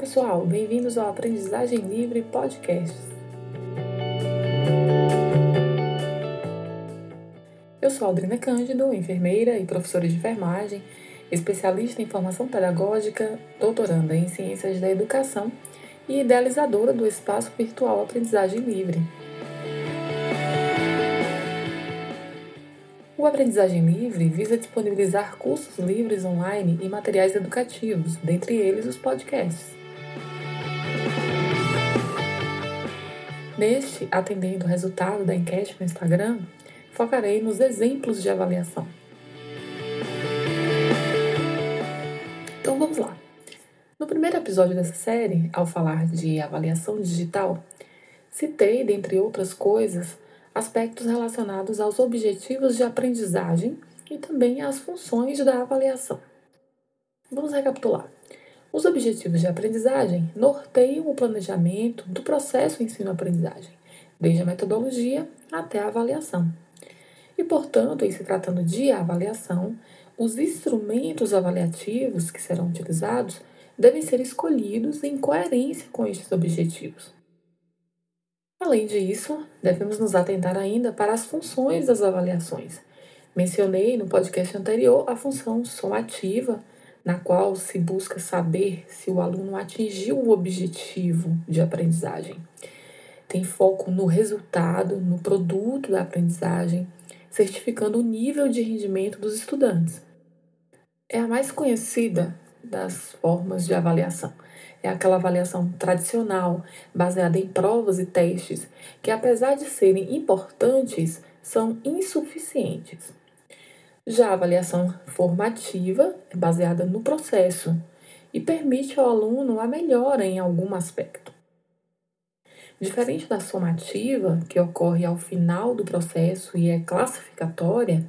pessoal, bem-vindos ao Aprendizagem Livre Podcast. Eu sou Aldrina Cândido, enfermeira e professora de enfermagem, especialista em formação pedagógica, doutoranda em Ciências da Educação e idealizadora do espaço virtual Aprendizagem Livre. O Aprendizagem Livre visa disponibilizar cursos livres online e materiais educativos, dentre eles os podcasts. Neste, atendendo o resultado da enquete no Instagram, focarei nos exemplos de avaliação. Então vamos lá. No primeiro episódio dessa série, ao falar de avaliação digital, citei, dentre outras coisas, aspectos relacionados aos objetivos de aprendizagem e também às funções da avaliação. Vamos recapitular. Os objetivos de aprendizagem norteiam o planejamento do processo ensino-aprendizagem, desde a metodologia até a avaliação. E, portanto, em se tratando de avaliação, os instrumentos avaliativos que serão utilizados devem ser escolhidos em coerência com estes objetivos. Além disso, devemos nos atentar ainda para as funções das avaliações. Mencionei no podcast anterior a função somativa, na qual se busca saber se o aluno atingiu o objetivo de aprendizagem. Tem foco no resultado, no produto da aprendizagem, certificando o nível de rendimento dos estudantes. É a mais conhecida das formas de avaliação é aquela avaliação tradicional, baseada em provas e testes, que apesar de serem importantes, são insuficientes. Já a avaliação formativa é baseada no processo e permite ao aluno a melhora em algum aspecto. Diferente da somativa, que ocorre ao final do processo e é classificatória,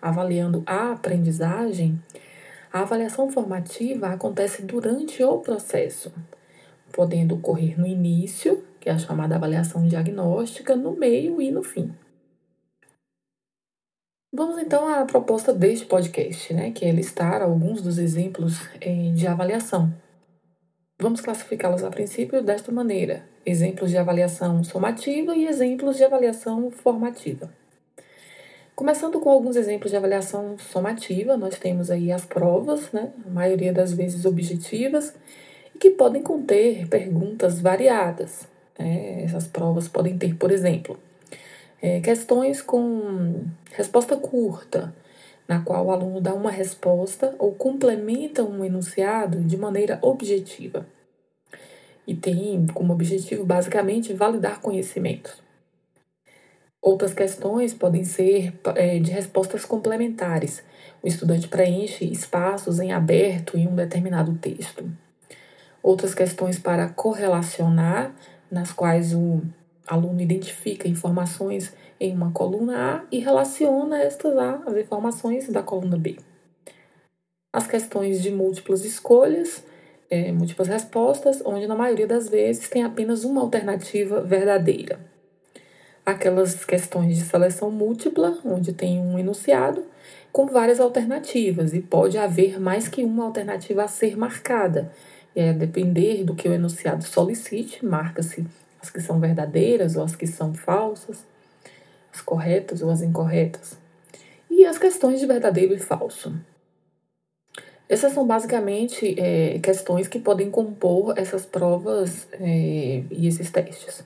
avaliando a aprendizagem, a avaliação formativa acontece durante o processo, podendo ocorrer no início, que é a chamada avaliação diagnóstica, no meio e no fim. Vamos então à proposta deste podcast, né, que é listar alguns dos exemplos eh, de avaliação. Vamos classificá-los a princípio desta maneira: exemplos de avaliação somativa e exemplos de avaliação formativa. Começando com alguns exemplos de avaliação somativa, nós temos aí as provas, né, a maioria das vezes objetivas, e que podem conter perguntas variadas. Né? Essas provas podem ter, por exemplo, é, questões com resposta curta, na qual o aluno dá uma resposta ou complementa um enunciado de maneira objetiva. E tem como objetivo, basicamente, validar conhecimentos. Outras questões podem ser é, de respostas complementares. O estudante preenche espaços em aberto em um determinado texto. Outras questões para correlacionar, nas quais o aluno identifica informações em uma coluna A e relaciona estas às informações da coluna B. As questões de múltiplas escolhas, é, múltiplas respostas, onde na maioria das vezes tem apenas uma alternativa verdadeira aquelas questões de seleção múltipla, onde tem um enunciado com várias alternativas e pode haver mais que uma alternativa a ser marcada. É, depender do que o enunciado solicite, marca-se as que são verdadeiras ou as que são falsas, as corretas ou as incorretas. E as questões de verdadeiro e falso. Essas são basicamente é, questões que podem compor essas provas é, e esses testes.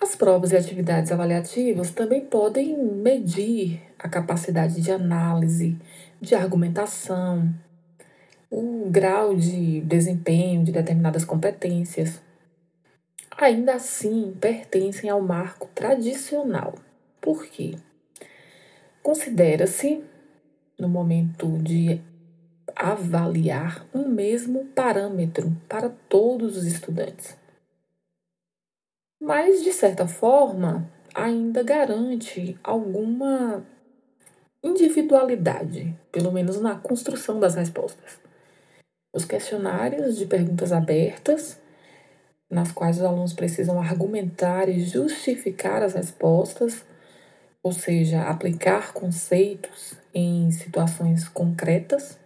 As provas e atividades avaliativas também podem medir a capacidade de análise, de argumentação, o grau de desempenho de determinadas competências. Ainda assim, pertencem ao marco tradicional. Por quê? Considera-se, no momento de avaliar, um mesmo parâmetro para todos os estudantes mas de certa forma ainda garante alguma individualidade, pelo menos na construção das respostas. Os questionários de perguntas abertas, nas quais os alunos precisam argumentar e justificar as respostas, ou seja, aplicar conceitos em situações concretas,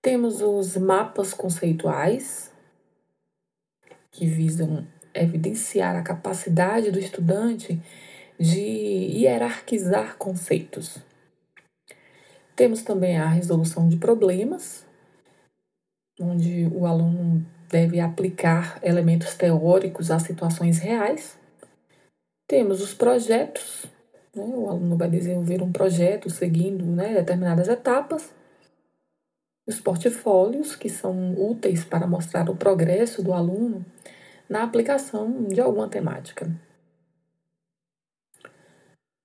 Temos os mapas conceituais, que visam evidenciar a capacidade do estudante de hierarquizar conceitos. Temos também a resolução de problemas, onde o aluno deve aplicar elementos teóricos a situações reais. Temos os projetos, né? o aluno vai desenvolver um projeto seguindo né, determinadas etapas. Os portfólios, que são úteis para mostrar o progresso do aluno na aplicação de alguma temática.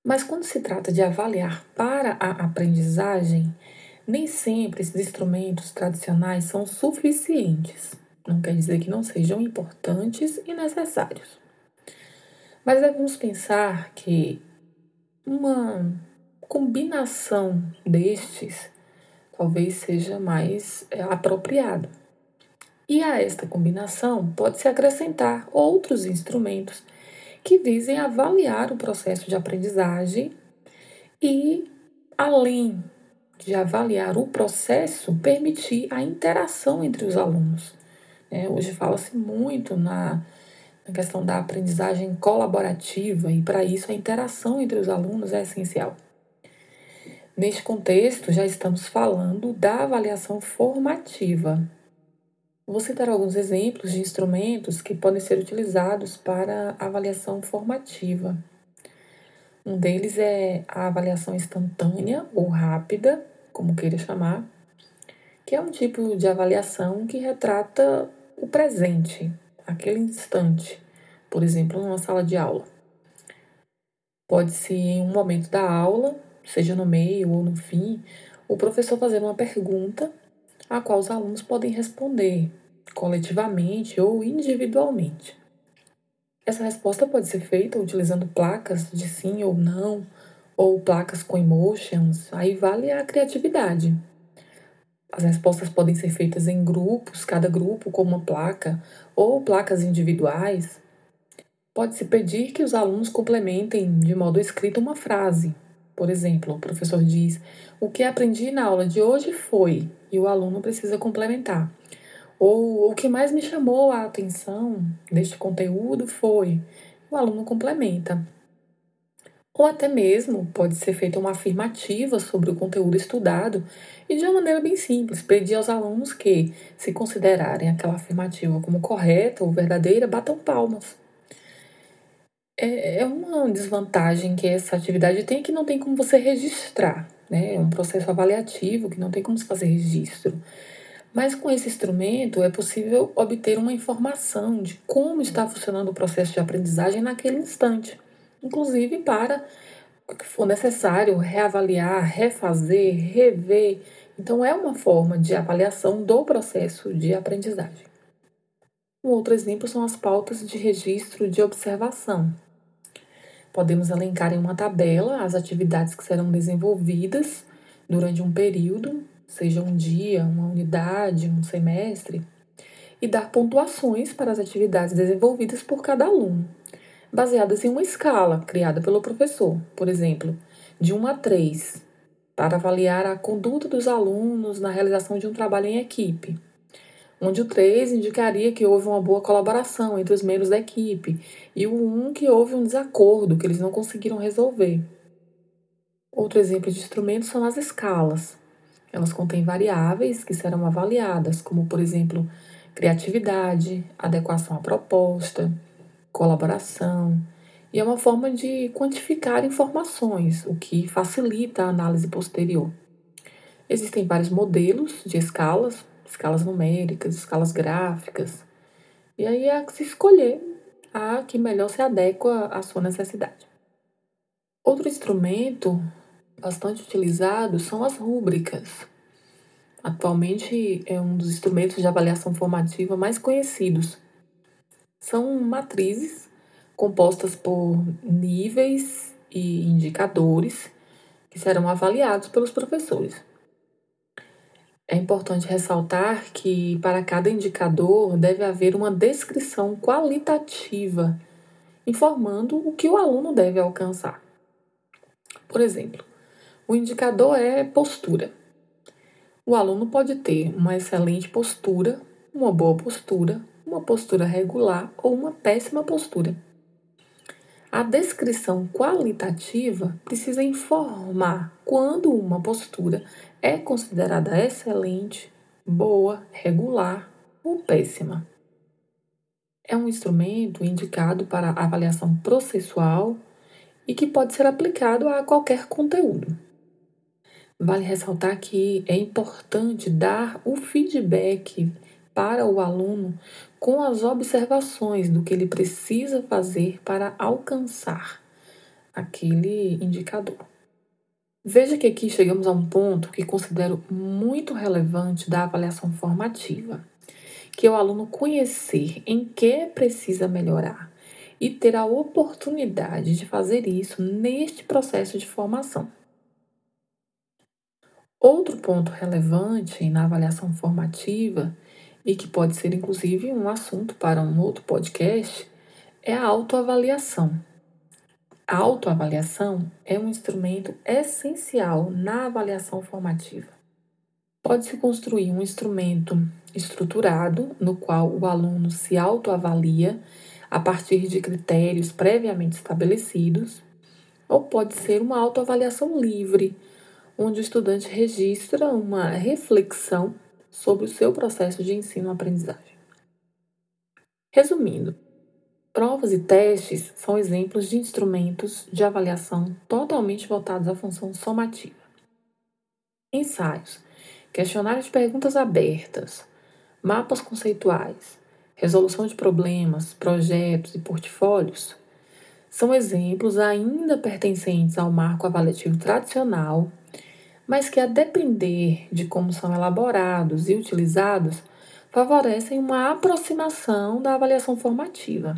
Mas quando se trata de avaliar para a aprendizagem, nem sempre esses instrumentos tradicionais são suficientes. Não quer dizer que não sejam importantes e necessários. Mas devemos pensar que uma combinação destes talvez seja mais é. E a esta combinação pode-se acrescentar outros instrumentos que visem avaliar o processo de aprendizagem e, além de avaliar o processo, permitir a interação entre os alunos. É, hoje fala-se muito na, na questão da aprendizagem colaborativa e, para isso, a interação entre os alunos é essencial. Neste contexto, já estamos falando da avaliação formativa, Vou citar alguns exemplos de instrumentos que podem ser utilizados para avaliação formativa. Um deles é a avaliação instantânea ou rápida, como queira chamar, que é um tipo de avaliação que retrata o presente, aquele instante, por exemplo, numa sala de aula. Pode-se, em um momento da aula, seja no meio ou no fim, o professor fazer uma pergunta a qual os alunos podem responder coletivamente ou individualmente. Essa resposta pode ser feita utilizando placas de sim ou não, ou placas com emotions, aí vale a criatividade. As respostas podem ser feitas em grupos, cada grupo com uma placa, ou placas individuais. Pode-se pedir que os alunos complementem de modo escrito uma frase. Por exemplo, o professor diz: O que aprendi na aula de hoje foi, e o aluno precisa complementar. Ou o que mais me chamou a atenção deste conteúdo foi o aluno complementa. Ou até mesmo pode ser feita uma afirmativa sobre o conteúdo estudado e de uma maneira bem simples, pedir aos alunos que, se considerarem aquela afirmativa como correta ou verdadeira, batam palmas. É, é uma desvantagem que essa atividade tem que não tem como você registrar, né? É um processo avaliativo que não tem como se fazer registro. Mas com esse instrumento é possível obter uma informação de como está funcionando o processo de aprendizagem naquele instante, inclusive para que for necessário reavaliar, refazer, rever. Então, é uma forma de avaliação do processo de aprendizagem. Um outro exemplo são as pautas de registro de observação. Podemos elencar em uma tabela as atividades que serão desenvolvidas durante um período seja um dia, uma unidade, um semestre, e dar pontuações para as atividades desenvolvidas por cada aluno, baseadas em uma escala criada pelo professor, por exemplo, de 1 a 3, para avaliar a conduta dos alunos na realização de um trabalho em equipe, onde o 3 indicaria que houve uma boa colaboração entre os membros da equipe, e o 1 que houve um desacordo que eles não conseguiram resolver. Outro exemplo de instrumento são as escalas, elas contêm variáveis que serão avaliadas, como, por exemplo, criatividade, adequação à proposta, colaboração, e é uma forma de quantificar informações, o que facilita a análise posterior. Existem vários modelos de escalas, escalas numéricas, escalas gráficas, e aí é se escolher a que melhor se adequa à sua necessidade. Outro instrumento bastante utilizados são as rúbricas. Atualmente é um dos instrumentos de avaliação formativa mais conhecidos. São matrizes compostas por níveis e indicadores que serão avaliados pelos professores. É importante ressaltar que para cada indicador deve haver uma descrição qualitativa, informando o que o aluno deve alcançar. Por exemplo, o indicador é postura. O aluno pode ter uma excelente postura, uma boa postura, uma postura regular ou uma péssima postura. A descrição qualitativa precisa informar quando uma postura é considerada excelente, boa, regular ou péssima. É um instrumento indicado para avaliação processual e que pode ser aplicado a qualquer conteúdo. Vale ressaltar que é importante dar o feedback para o aluno com as observações do que ele precisa fazer para alcançar aquele indicador. Veja que aqui chegamos a um ponto que considero muito relevante da avaliação formativa, que é o aluno conhecer em que precisa melhorar e ter a oportunidade de fazer isso neste processo de formação. Outro ponto relevante na avaliação formativa, e que pode ser inclusive um assunto para um outro podcast, é a autoavaliação. A autoavaliação é um instrumento essencial na avaliação formativa. Pode-se construir um instrumento estruturado, no qual o aluno se autoavalia a partir de critérios previamente estabelecidos, ou pode ser uma autoavaliação livre, onde o estudante registra uma reflexão sobre o seu processo de ensino-aprendizagem. Resumindo, provas e testes são exemplos de instrumentos de avaliação totalmente voltados à função somativa. Ensaios, questionários de perguntas abertas, mapas conceituais, resolução de problemas, projetos e portfólios são exemplos ainda pertencentes ao marco avaliativo tradicional mas que, a depender de como são elaborados e utilizados, favorecem uma aproximação da avaliação formativa.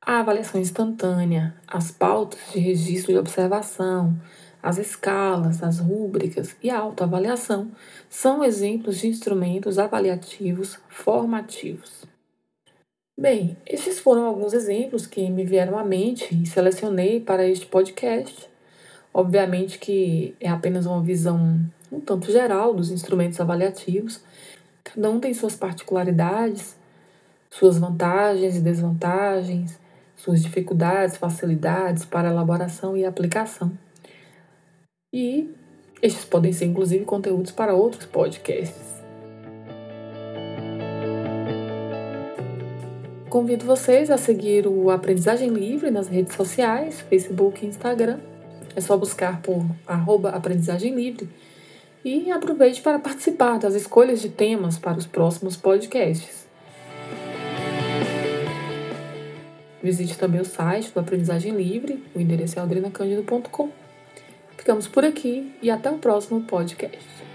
A avaliação instantânea, as pautas de registro de observação, as escalas, as rúbricas e a autoavaliação são exemplos de instrumentos avaliativos formativos. Bem, estes foram alguns exemplos que me vieram à mente e selecionei para este podcast. Obviamente que é apenas uma visão um tanto geral dos instrumentos avaliativos. Cada um tem suas particularidades, suas vantagens e desvantagens, suas dificuldades, facilidades para elaboração e aplicação. E estes podem ser inclusive conteúdos para outros podcasts. Convido vocês a seguir o Aprendizagem Livre nas redes sociais, Facebook e Instagram é só buscar por arroba aprendizagem livre e aproveite para participar das escolhas de temas para os próximos podcasts. Visite também o site do Aprendizagem Livre, o endereço é aldrinacândido.com. Ficamos por aqui e até o próximo podcast.